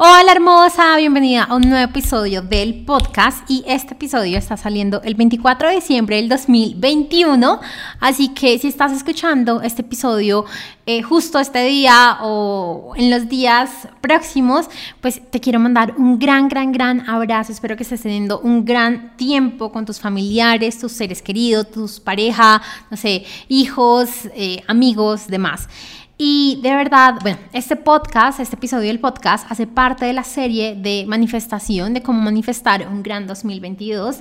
Hola hermosa, bienvenida a un nuevo episodio del podcast. Y este episodio está saliendo el 24 de diciembre del 2021, así que si estás escuchando este episodio eh, justo este día o en los días próximos, pues te quiero mandar un gran, gran, gran abrazo, espero que estés teniendo un gran tiempo con tus familiares, tus seres queridos, tus pareja, no sé, hijos, eh, amigos, demás. Y de verdad, bueno, este podcast, este episodio del podcast hace parte de la serie de manifestación, de cómo manifestar un gran 2022.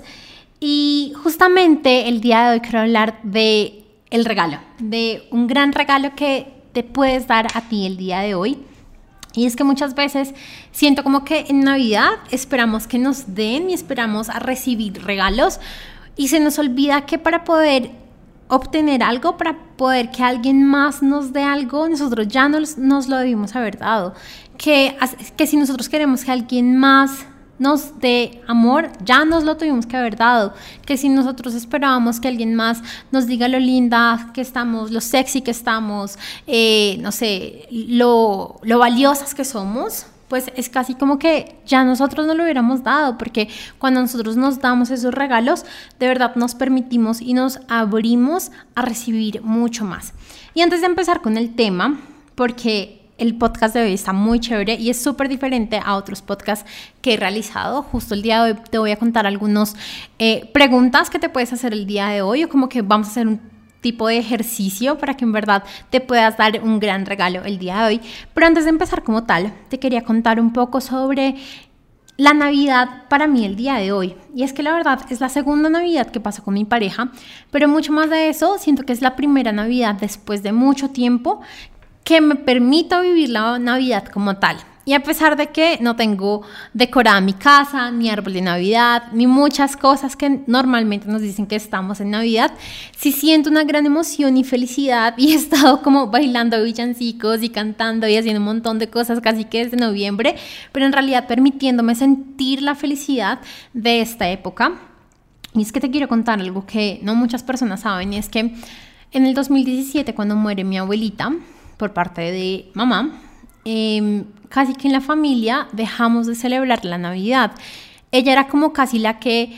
Y justamente el día de hoy quiero hablar de el regalo, de un gran regalo que te puedes dar a ti el día de hoy. Y es que muchas veces siento como que en Navidad esperamos que nos den y esperamos a recibir regalos y se nos olvida que para poder obtener algo para poder que alguien más nos dé algo, nosotros ya nos, nos lo debimos haber dado. Que, que si nosotros queremos que alguien más nos dé amor, ya nos lo tuvimos que haber dado. Que si nosotros esperábamos que alguien más nos diga lo linda que estamos, lo sexy que estamos, eh, no sé, lo, lo valiosas que somos, pues es casi como que ya nosotros no lo hubiéramos dado, porque cuando nosotros nos damos esos regalos, de verdad nos permitimos y nos abrimos a recibir mucho más. Y antes de empezar con el tema, porque el podcast de hoy está muy chévere y es súper diferente a otros podcasts que he realizado. Justo el día de hoy te voy a contar algunas eh, preguntas que te puedes hacer el día de hoy o como que vamos a hacer un tipo de ejercicio para que en verdad te puedas dar un gran regalo el día de hoy. Pero antes de empezar como tal, te quería contar un poco sobre la Navidad para mí el día de hoy. Y es que la verdad es la segunda Navidad que paso con mi pareja, pero mucho más de eso, siento que es la primera Navidad después de mucho tiempo que me permito vivir la Navidad como tal. Y a pesar de que no tengo decorada mi casa, ni árbol de Navidad, ni muchas cosas que normalmente nos dicen que estamos en Navidad, sí siento una gran emoción y felicidad y he estado como bailando villancicos y cantando y haciendo un montón de cosas casi que desde noviembre, pero en realidad permitiéndome sentir la felicidad de esta época. Y es que te quiero contar algo que no muchas personas saben y es que en el 2017 cuando muere mi abuelita por parte de mamá, Em, casi que en la familia dejamos de celebrar la Navidad. Ella era como casi la que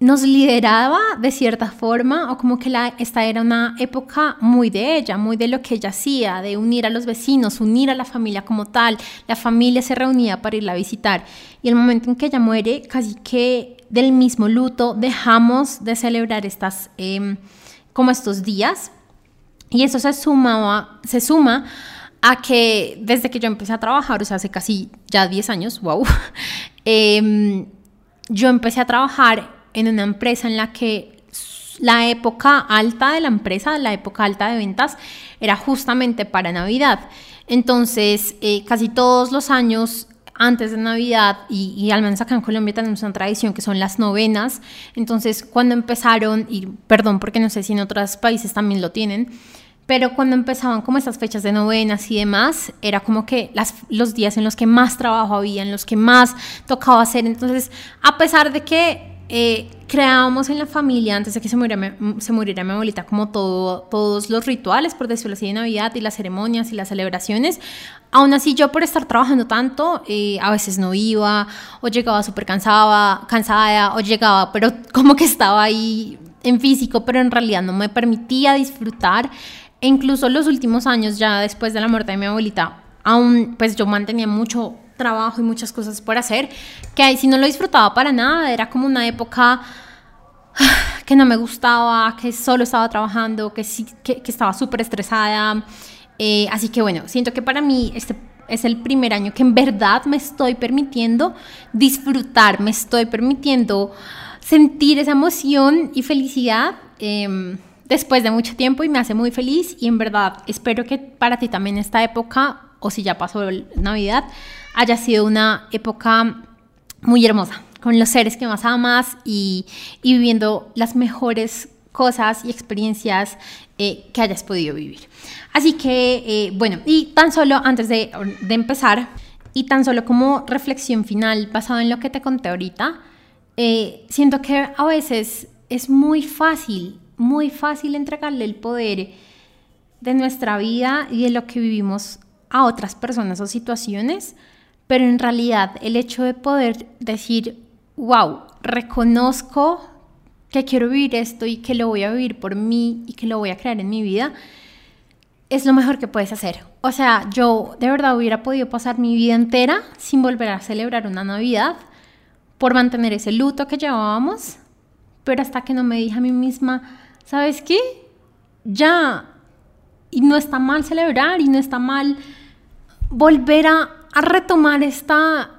nos lideraba de cierta forma o como que esta era una época muy de ella, muy de lo que ella hacía, de unir a los vecinos, unir a la familia como tal. La familia se reunía para irla a visitar y el momento en que ella muere, casi que del mismo luto dejamos de celebrar estas, em, como estos días y eso se, sumaba, se suma a que desde que yo empecé a trabajar, o sea, hace casi ya 10 años, wow, em, yo empecé a trabajar en una empresa en la que la época alta de la empresa, la época alta de ventas, era justamente para Navidad. Entonces, eh, casi todos los años antes de Navidad, y, y, al menos acá en Colombia tenemos una tradición que son las novenas. Entonces, cuando empezaron, y perdón porque no sé si en otros países también lo tienen, pero cuando empezaban como estas fechas de novenas y demás, era como que las, los días en los que más trabajo había, en los que más tocaba hacer. Entonces, a pesar de que eh, creábamos en la familia, antes de que se muriera, se muriera mi abuelita, como todo, todos los rituales, por decirlo así, de Navidad y las ceremonias y las celebraciones, aún así yo por estar trabajando tanto, eh, a veces no iba, o llegaba súper cansada, cansada, o llegaba, pero como que estaba ahí en físico, pero en realidad no me permitía disfrutar e incluso los últimos años, ya después de la muerte de mi abuelita, aún pues yo mantenía mucho trabajo y muchas cosas por hacer, que ahí sí no lo disfrutaba para nada, era como una época que no me gustaba, que solo estaba trabajando, que, sí, que, estaba súper estresada. Eh, así que bueno, siento que para mí este es el primer año que en verdad me estoy permitiendo disfrutar, me estoy permitiendo sentir esa emoción y felicidad. Eh, después de mucho tiempo y me hace muy feliz y en verdad espero que para ti también esta época, o si ya pasó Navidad, haya sido una época muy hermosa, con los seres que más amas y, y viviendo las mejores cosas y experiencias eh, que hayas podido vivir. Así que, eh, bueno, y tan solo antes de, de, empezar, y tan solo como reflexión final basado en lo que te conté ahorita, eh, siento que a veces es muy fácil muy fácil entregarle el poder de nuestra vida y de lo que vivimos a otras personas o situaciones, pero en realidad el hecho de poder decir, wow, reconozco que quiero vivir esto y que lo voy a vivir por mí y que lo voy a crear en mi vida, es lo mejor que puedes hacer. O sea, yo de verdad hubiera podido pasar mi vida entera sin volver a celebrar una Navidad por mantener ese luto que llevábamos, pero hasta que no me dije a mí misma, ¿sabes qué? Ya, y no está mal celebrar y no está mal volver a, retomar esta,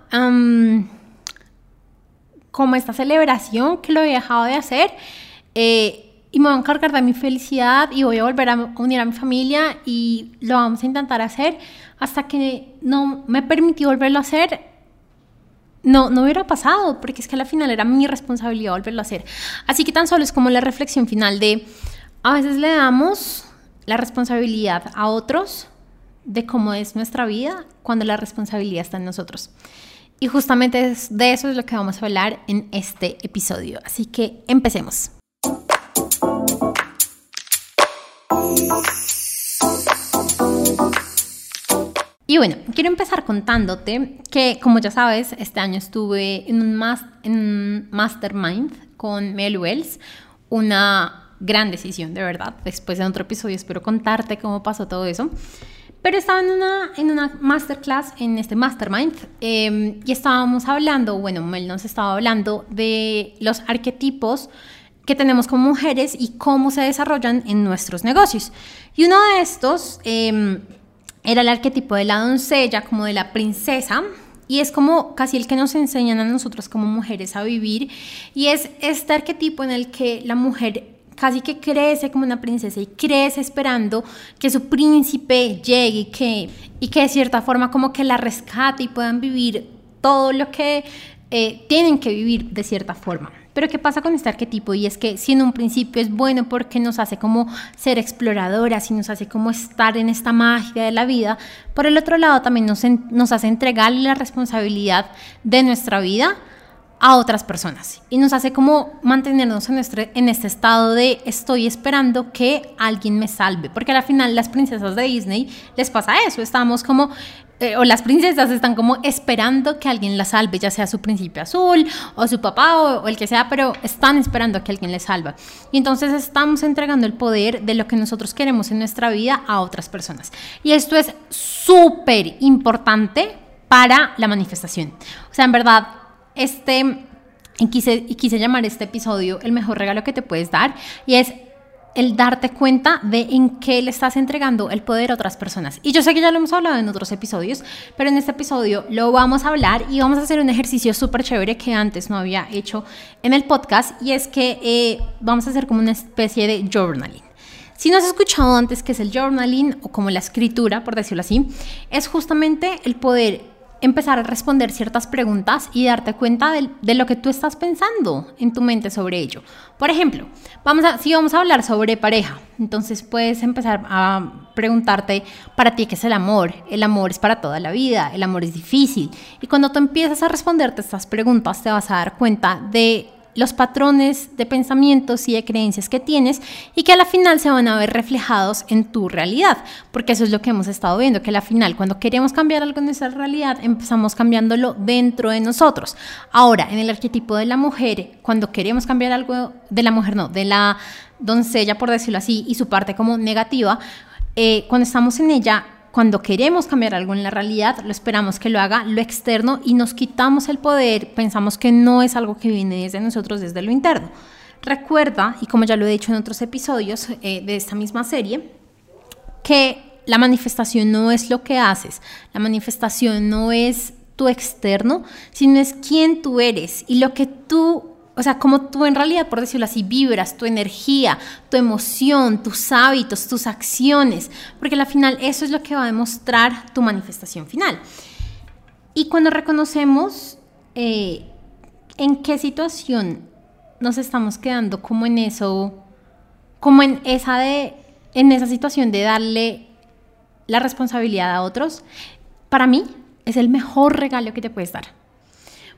como esta celebración que lo he dejado de hacer. Eh, y me voy a encargar de mi felicidad y voy a volver a unir a mi familia y lo vamos a intentar hacer hasta que no me permití volverlo a hacer. No, no hubiera pasado, porque es que al final era mi responsabilidad volverlo a hacer. Así que tan solo es como la reflexión final de, a veces le damos la responsabilidad a otros de cómo es nuestra vida cuando la responsabilidad está en nosotros. Y justamente de eso es lo que vamos a hablar en este episodio. Así que empecemos. Y bueno, quiero empezar contándote que, como ya sabes, este año estuve en un, en mastermind con Mel Wells, una gran decisión, de verdad. Después de otro episodio espero contarte cómo pasó todo eso. Pero estaba en una, en una masterclass, en este mastermind, em, y estábamos hablando, bueno, Mel nos estaba hablando de los arquetipos que tenemos como mujeres y cómo se desarrollan en nuestros negocios. Y uno de estos em, era el arquetipo de la doncella, como de la princesa, y es como casi el que nos enseñan a nosotros como mujeres a vivir, y es este arquetipo en el que la mujer casi que crece como una princesa y crece esperando que su príncipe llegue y que, y que de cierta forma como que la rescate y puedan vivir todo lo que eh, tienen que vivir de cierta forma. Pero ¿qué pasa con este arquetipo? Y es que si en un principio es bueno porque nos hace como ser exploradoras y nos hace como estar en esta magia de la vida, por el otro lado también nos, nos hace entregarle la responsabilidad de nuestra vida a otras personas y nos hace como mantenernos en, en este estado de estoy esperando que alguien me salve, porque al final las princesas de Disney les pasa eso, estamos como, eh, o las princesas están como esperando que alguien la salve, ya sea su príncipe azul o su papá o, el que sea, pero están esperando a que alguien les salva. Y entonces estamos entregando el poder de lo que nosotros queremos en nuestra vida a otras personas. Y esto es súper importante para la manifestación. O sea, en verdad, este, y quise, quise llamar este episodio el mejor regalo que te puedes dar y es el darte cuenta de en qué le estás entregando el poder a otras personas. Y yo sé que ya lo hemos hablado en otros episodios, pero en este episodio lo vamos a hablar y vamos a hacer un ejercicio súper chévere que antes no había hecho en el podcast y es que eh, vamos a hacer como una especie de journaling. Si no has escuchado antes qué es el journaling o como la escritura, por decirlo así, es justamente el poder empezar a responder ciertas preguntas y darte cuenta de, lo que tú estás pensando en tu mente sobre ello. Por ejemplo, vamos a, si vamos a hablar sobre pareja, entonces puedes empezar a preguntarte para ti qué es el amor. El amor es para toda la vida, el amor es difícil. Y cuando tú empiezas a responderte estas preguntas, te vas a dar cuenta de los patrones de pensamientos y de creencias que tienes y que a la final se van a ver reflejados en tu realidad, porque eso es lo que hemos estado viendo, que a la final cuando queremos cambiar algo en nuestra realidad empezamos cambiándolo dentro de nosotros. Ahora, en el arquetipo de la mujer, cuando queremos cambiar algo de la mujer, no, de la doncella, por decirlo así, y su parte como negativa, eh, cuando estamos en ella, cuando queremos cambiar algo en la realidad, lo esperamos que lo haga lo externo y nos quitamos el poder, pensamos que no es algo que viene desde nosotros, desde lo interno. Recuerda, y como ya lo he dicho en otros episodios eh, de esta misma serie, que la manifestación no es lo que haces, la manifestación no es tu externo, sino es quién tú eres y lo que tú o sea, como tú en realidad, por decirlo así, vibras, tu energía, tu emoción, tus hábitos, tus acciones, porque al final eso es lo que va a demostrar tu manifestación final. Y cuando reconocemos eh, en qué situación nos estamos quedando como en eso, como en esa de, en esa situación de darle la responsabilidad a otros, para mí es el mejor regalo que te puedes dar.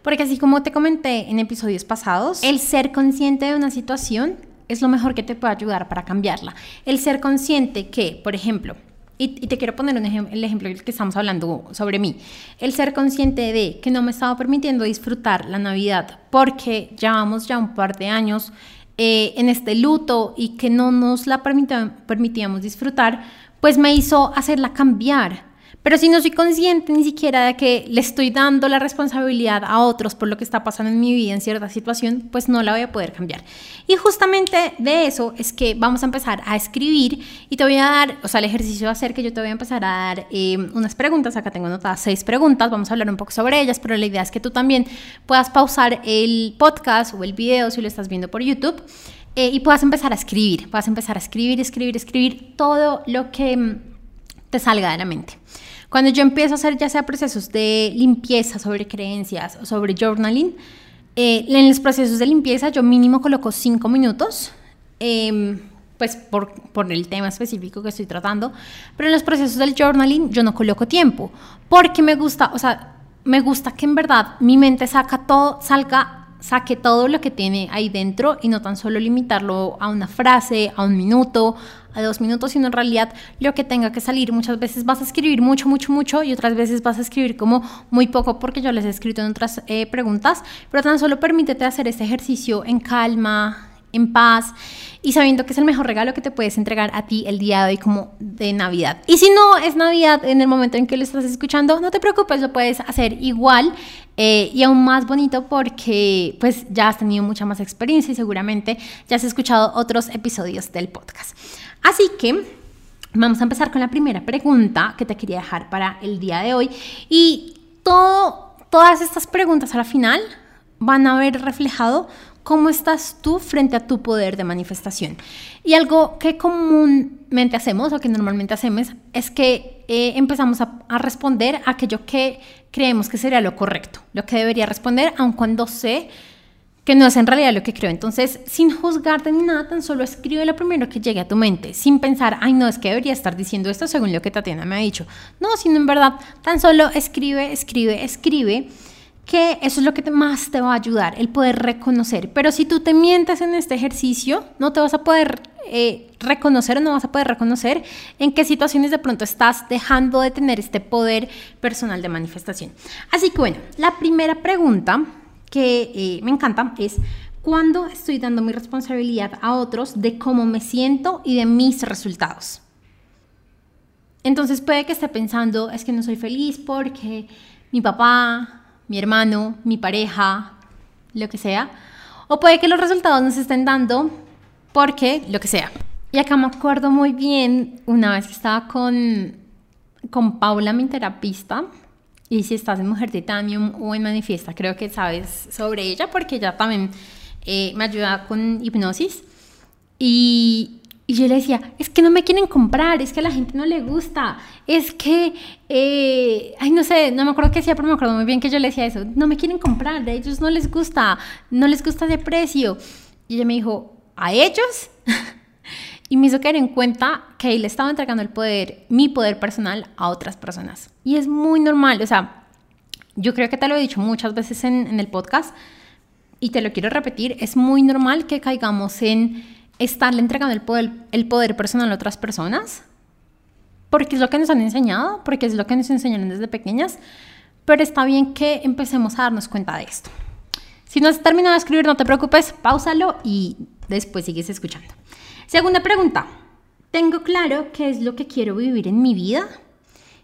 Porque así como te comenté en episodios pasados, el ser consciente de una situación es lo mejor que te puede ayudar para cambiarla. El ser consciente que, por ejemplo, y, te quiero poner un el ejemplo que estamos hablando sobre mí. El ser consciente de que no me estaba permitiendo disfrutar la Navidad porque llevamos ya un par de años eh, en este luto y que no nos la permitíamos disfrutar, pues me hizo hacerla cambiar pero si no soy consciente ni siquiera de que le estoy dando la responsabilidad a otros por lo que está pasando en mi vida en cierta situación, pues no la voy a poder cambiar. Y justamente de eso es que vamos a empezar a escribir y te voy a dar, o sea, el ejercicio va a ser que yo te voy a empezar a dar eh, unas preguntas. Acá tengo anotadas seis preguntas, vamos a hablar un poco sobre ellas, pero la idea es que tú también puedas pausar el podcast o el video si lo estás viendo por YouTube. Eh, y puedas empezar a escribir, puedas empezar a escribir, escribir, escribir todo lo que te salga de la mente. Cuando yo empiezo a hacer ya sea procesos de limpieza sobre creencias o sobre journaling, eh, en los procesos de limpieza yo mínimo coloco cinco minutos, em, pues por, por el tema específico que estoy tratando, pero en los procesos del journaling yo no coloco tiempo, porque me gusta, o sea, me gusta que en verdad mi mente saca todo, salga saque todo lo que tiene ahí dentro y no tan solo limitarlo a una frase, a un minuto, a dos minutos, sino en realidad lo que tenga que salir. Muchas veces vas a escribir mucho, mucho, mucho y otras veces vas a escribir como muy poco porque yo les he escrito en otras eh, preguntas, pero tan solo permítete hacer este ejercicio en calma, en paz y sabiendo que es el mejor regalo que te puedes entregar a ti el día de hoy como de Navidad. Y si no es Navidad en el momento en que lo estás escuchando, no te preocupes, lo puedes hacer igual eh, y aún más bonito porque pues ya has tenido mucha más experiencia y seguramente ya has escuchado otros episodios del podcast. Así que vamos a empezar con la primera pregunta que te quería dejar para el día de hoy y todo, todas estas preguntas a la final van a ver reflejado cómo estás tú frente a tu poder de manifestación. Y algo que comúnmente hacemos o que normalmente hacemos es que eh, empezamos a, a, responder aquello que creemos que sería lo correcto, lo que debería responder, aun cuando sé que no es en realidad lo que creo. Entonces, sin juzgarte ni nada, tan solo escribe lo primero que llegue a tu mente, sin pensar, ay, no, es que debería estar diciendo esto según lo que Tatiana me ha dicho. No, sino en verdad, tan solo escribe, escribe, escribe que eso es lo que más te va a ayudar, el poder reconocer. Pero si tú te mientes en este ejercicio, no te vas a poder eh, reconocer o no vas a poder reconocer en qué situaciones de pronto estás dejando de tener este poder personal de manifestación. Así que bueno, la primera pregunta que eh, me encanta es cuando estoy dando mi responsabilidad a otros de cómo me siento y de mis resultados. Entonces puede que esté pensando, es que no soy feliz porque mi papá, mi hermano, mi pareja, lo que sea. O puede que los resultados no se estén dando porque lo que sea. Y acá me acuerdo muy bien una vez que estaba con, con Paula, mi terapista, y si estás en Mujer Titanium o en Manifiesta, creo que sabes sobre ella porque ella también eh, me ayuda con hipnosis. Y, y yo le decía, es que no me quieren comprar, es que a la gente no le gusta, es que, eh, ay, no sé, no me acuerdo qué decía, pero me acuerdo muy bien que yo le decía eso, no me quieren comprar, a ellos no les gusta, no les gusta de precio. Y ella me dijo, ¿a ellos? y me hizo caer en cuenta que él estaba entregando el poder, mi poder personal, a otras personas. Y es muy normal, o sea, yo creo que te lo he dicho muchas veces en, en el podcast y te lo quiero repetir, es muy normal que caigamos en estarle entregando el poder, poder personal a otras personas, porque es lo que nos han enseñado, porque es lo que nos enseñaron desde pequeñas, pero está bien que empecemos a darnos cuenta de esto. Si no has terminado de escribir, no te preocupes, pausalo y después sigues escuchando. Segunda pregunta, ¿tengo claro qué es lo que quiero vivir en mi vida?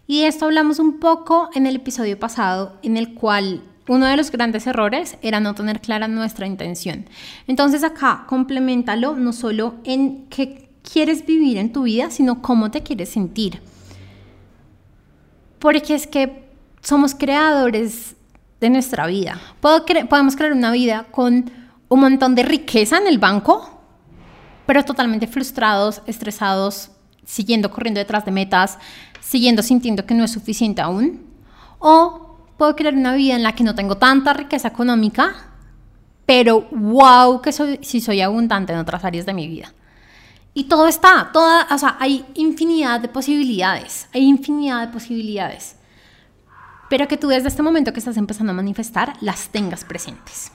Y de esto hablamos un poco en el episodio pasado, en el cual uno de los grandes errores era no tener clara nuestra intención. Entonces acá complementalo no solo en qué quieres vivir en tu vida, sino cómo te quieres sentir. Porque es que somos creadores de nuestra vida. podemos crear una vida con un montón de riqueza en el banco, pero totalmente frustrados, estresados, siguiendo corriendo detrás de metas, siguiendo sintiendo que no es suficiente aún. O puedo crear una vida en la que no tengo tanta riqueza económica, pero wow, que soy, si soy abundante en otras áreas de mi vida. Y todo está, toda, o sea, hay infinidad de posibilidades, hay infinidad de posibilidades. Pero que tú desde este momento que estás empezando a manifestar, las tengas presentes.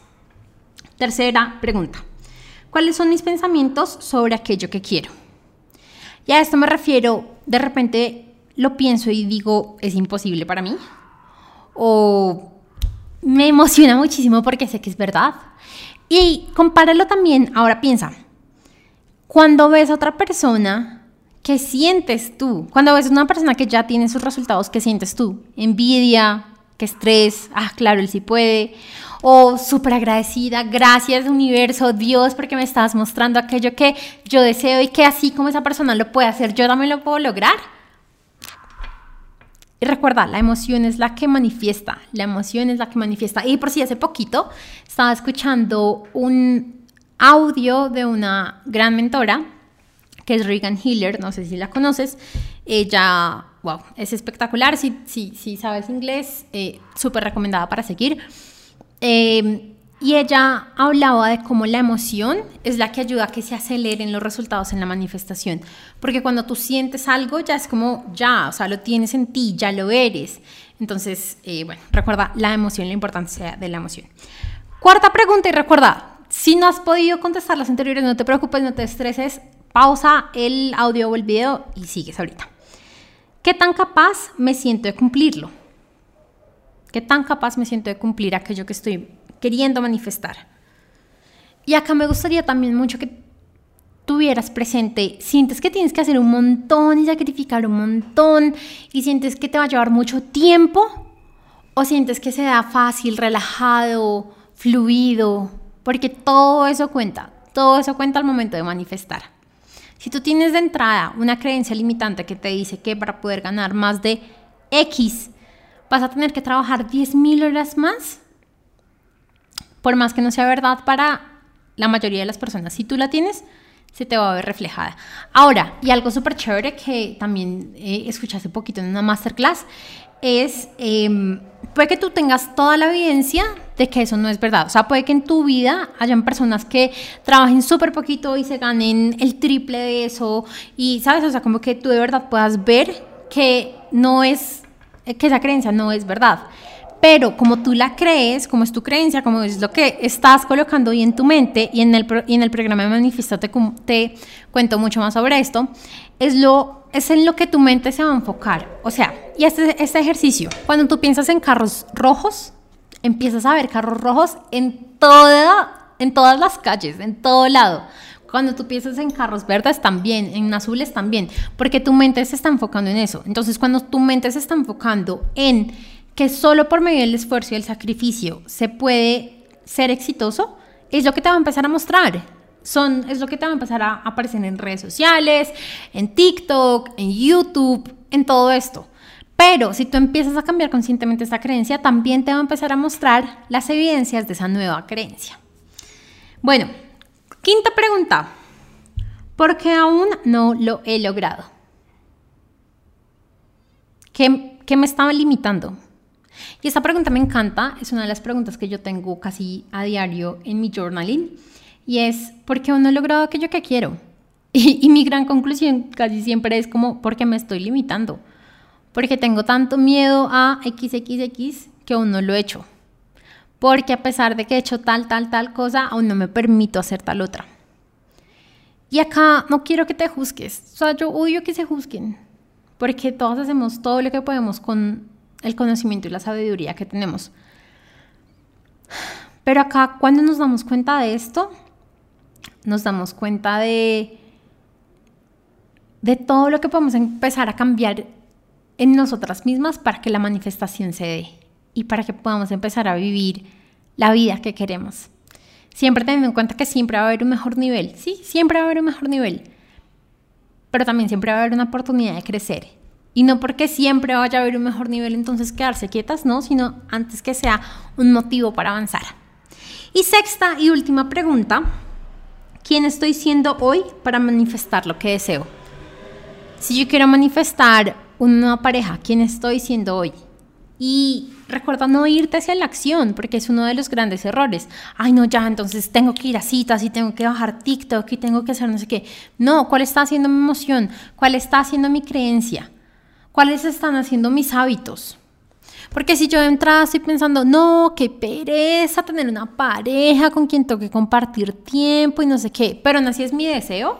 Tercera pregunta. ¿Cuáles son mis pensamientos sobre aquello que quiero? Y a esto me refiero, de repente lo pienso y digo, es imposible para mí. O me emociona muchísimo porque sé que es verdad. Y compáralo también, ahora piensa, cuando ves a otra persona, ¿qué sientes tú? Cuando ves a una persona que ya tiene sus resultados, ¿qué sientes tú? Envidia, qué estrés, ah, claro, él sí puede. O súper agradecida, gracias universo, Dios, porque me estás mostrando aquello que yo deseo y que así como esa persona lo puede hacer, yo también lo puedo lograr. Y recuerda, la emoción es la que manifiesta, la emoción es la que manifiesta. Y por si hace poquito estaba escuchando un audio de una gran mentora, que es Regan Hiller, no sé si la conoces. Ella, wow, es espectacular, si, si, si sabes inglés, eh, súper recomendada para seguir. Eh, y ella hablaba de cómo la emoción es la que ayuda a que se aceleren los resultados en la manifestación. Porque cuando tú sientes algo, ya es como, ya, o sea, lo tienes en ti, ya lo eres. Entonces, eh, bueno, recuerda la emoción, la importancia de la emoción. Cuarta pregunta y recuerda, si no has podido contestar las anteriores, no te preocupes, no te estreses, pausa el audio o el video y sigues ahorita. ¿Qué tan capaz me siento de cumplirlo? ¿Qué tan capaz me siento de cumplir aquello que estoy queriendo manifestar. Y acá me gustaría también mucho que tuvieras presente, sientes que tienes que hacer un montón y sacrificar un montón y sientes que te va a llevar mucho tiempo o sientes que se da fácil, relajado, fluido, porque todo eso cuenta, todo eso cuenta al momento de manifestar. Si tú tienes de entrada una creencia limitante que te dice que para poder ganar más de X vas a tener que trabajar 10.000 horas más, por más que no sea verdad para la mayoría de las personas. Si tú la tienes, se te va a ver reflejada. Ahora, y algo súper chévere que también eh, escuché hace poquito en una masterclass, es, eh, puede que tú tengas toda la evidencia de que eso no es verdad. O sea, puede que en tu vida hayan personas que trabajen súper poquito y se ganen el triple de eso. Y, ¿sabes? O sea, como que tú de verdad puedas ver que no es, que esa creencia no es verdad. Pero como tú la crees, como es tu creencia, como es lo que estás colocando hoy en tu mente, y en el, en el programa de Manifiesto te, te cuento mucho más sobre esto, es, lo, es en lo que tu mente se va a enfocar. O sea, y este, este ejercicio, cuando tú piensas en carros rojos, empiezas a ver carros rojos en, toda, en todas las calles, en todo lado. Cuando tú piensas en carros verdes también, en azules también, porque tu mente se está enfocando en eso. Entonces, cuando tu mente se está enfocando en que solo por medio del esfuerzo y el sacrificio se puede ser exitoso, es lo que te va a empezar a mostrar. Son, es lo que te va a empezar a aparecer en redes sociales, en TikTok, en YouTube, en todo esto. Pero si tú empiezas a cambiar conscientemente esta creencia, también te va a empezar a mostrar las evidencias de esa nueva creencia. Bueno, quinta pregunta. ¿Por qué aún no lo he logrado? ¿Qué, qué me estaba limitando? Y esta pregunta me encanta, es una de las preguntas que yo tengo casi a diario en mi journaling, y es, ¿por qué aún no he logrado aquello que quiero? Y, mi gran conclusión casi siempre es como, porque me estoy limitando, porque tengo tanto miedo a XXX que aún no lo he hecho, porque a pesar de que he hecho tal, tal, tal cosa, aún no me permito hacer tal otra. Y acá no quiero que te juzgues, o sea, yo odio que se juzguen, porque todos hacemos todo lo que podemos con el conocimiento y la sabiduría que tenemos. Pero acá, cuando nos damos cuenta de esto, nos damos cuenta de, de todo lo que podemos empezar a cambiar en nosotras mismas para que la manifestación se dé y para que podamos empezar a vivir la vida que queremos. Siempre teniendo en cuenta que siempre va a haber un mejor nivel, sí, siempre va a haber un mejor nivel, pero también siempre va a haber una oportunidad de crecer y no porque siempre vaya a haber un mejor nivel, entonces quedarse quietas, no, sino antes que sea un motivo para avanzar. Y sexta y última pregunta, ¿quién estoy siendo hoy para manifestar lo que deseo? Si yo quiero manifestar una pareja, ¿quién estoy siendo hoy? Y recuerda no irte hacia la acción, porque es uno de los grandes errores. Ay, no, ya, entonces tengo que ir a citas y tengo que bajar TikTok y tengo que hacer no sé qué. No, ¿cuál está haciendo mi emoción? ¿Cuál está haciendo mi creencia? ¿Cuáles están haciendo mis hábitos? Porque si yo de entrada estoy pensando, no, qué pereza tener una pareja con quien tengo que compartir tiempo y no sé qué, pero no así es mi deseo,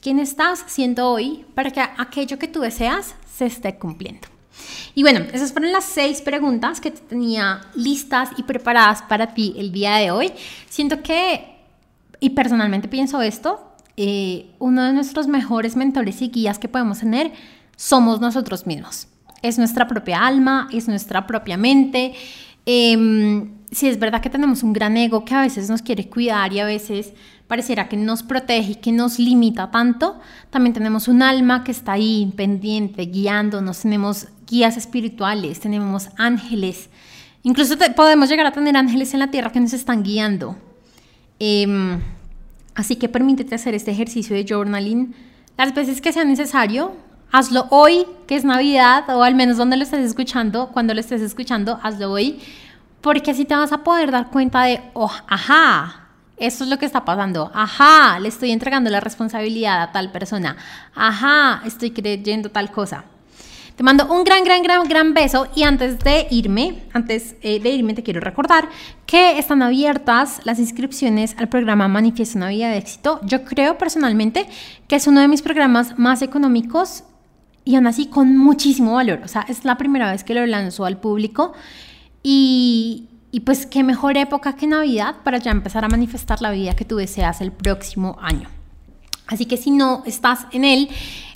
quién estás siendo hoy para que aquello que tú deseas se esté cumpliendo. Y bueno, esas fueron las seis preguntas que tenía listas y preparadas para ti el día de hoy. Siento que, y personalmente pienso esto, eh, uno de nuestros mejores mentores y guías que podemos tener somos nosotros mismos. Es nuestra propia alma, es nuestra propia mente. Eh, si es verdad que tenemos un gran ego que a veces nos quiere cuidar y a veces pareciera que nos protege y que nos limita tanto, también tenemos un alma que está ahí pendiente, guiándonos, tenemos guías espirituales, tenemos ángeles, incluso podemos llegar a tener ángeles en la tierra que nos están guiando. Em, así que permítete hacer este ejercicio de journaling las veces que sea necesario. Hazlo hoy, que es Navidad, o al menos donde lo estés escuchando, cuando lo estés escuchando, hazlo hoy, porque así te vas a poder dar cuenta de, oh, ajá, esto es lo que está pasando. Ajá, le estoy entregando la responsabilidad a tal persona. Ajá, estoy creyendo tal cosa. Te mando un gran, gran, gran, gran beso y antes de irme, antes eh, de irme te quiero recordar que están abiertas las inscripciones al programa Manifiesto una vida de éxito. Yo creo personalmente que es uno de mis programas más económicos y aún así con muchísimo valor. O sea, es la primera vez que lo lanzo al público y, y pues qué mejor época que Navidad para ya empezar a manifestar la vida que tú deseas el próximo año. Así que si no estás en él,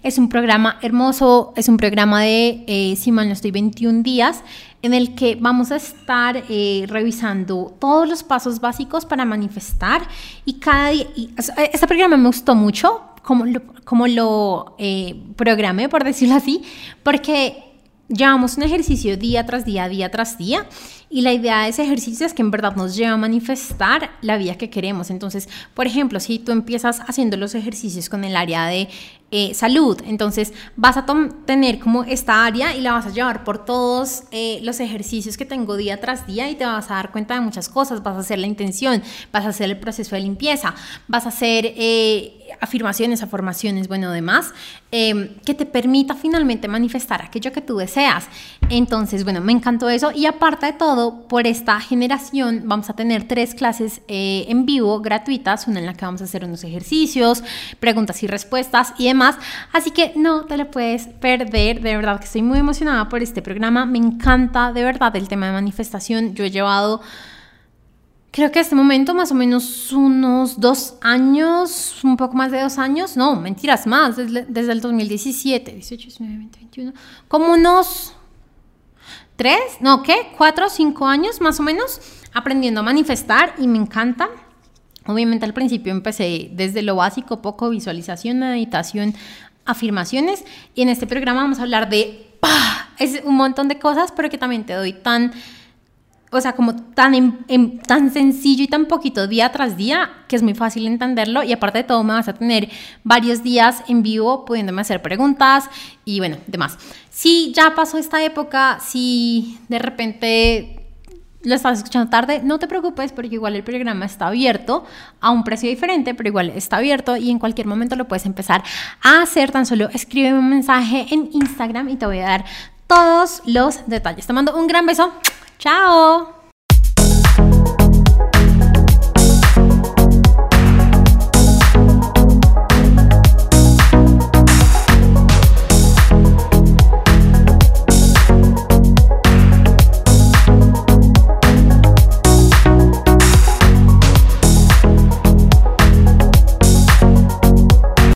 es un programa hermoso, es un programa de, eh, si mal no estoy, 21 días, en el que vamos a estar eh, revisando todos los pasos básicos para manifestar y cada día, este programa me gustó mucho, como lo, como lo eh, programé, por decirlo así, porque llevamos un ejercicio día tras día, día tras día, y la idea de ese ejercicio es que en verdad nos lleva a manifestar la vida que queremos. Entonces, por ejemplo, si tú empiezas haciendo los ejercicios con el área de eh, salud, entonces vas a tener como esta área y la vas a llevar por todos eh, los ejercicios que tengo día tras día y te vas a dar cuenta de muchas cosas. Vas a hacer la intención, vas a hacer el proceso de limpieza, vas a hacer... Eh, afirmaciones, afirmaciones, bueno, demás, em, que te permita finalmente manifestar aquello que tú deseas. Entonces, bueno, me encantó eso y aparte de todo, por esta generación vamos a tener tres clases eh, en vivo gratuitas, una en la que vamos a hacer unos ejercicios, preguntas y respuestas y demás, así que no te lo puedes perder, de verdad que estoy muy emocionada por este programa, me encanta de verdad el tema de manifestación, yo he llevado creo que a este momento más o menos unos dos años, un poco más de dos años, no, mentiras, más, desde, el 2017, 18, 19, 20, 21, como unos tres, no, ¿qué? Cuatro o cinco años más o menos aprendiendo a manifestar y me encanta. Obviamente al principio empecé desde lo básico, poco visualización, meditación, afirmaciones y en este programa vamos a hablar de es un montón de cosas, pero que también te doy tan o sea, como tan, tan sencillo y tan poquito día tras día, que es muy fácil entenderlo y aparte de todo me vas a tener varios días en vivo pudiéndome hacer preguntas y bueno, demás. Si ya pasó esta época, si de repente lo estás escuchando tarde, no te preocupes porque igual el programa está abierto a un precio diferente, pero igual está abierto y en cualquier momento lo puedes empezar a hacer. Tan solo escríbeme un mensaje en Instagram y te voy a dar todos los detalles. Te mando un gran beso. Ciao!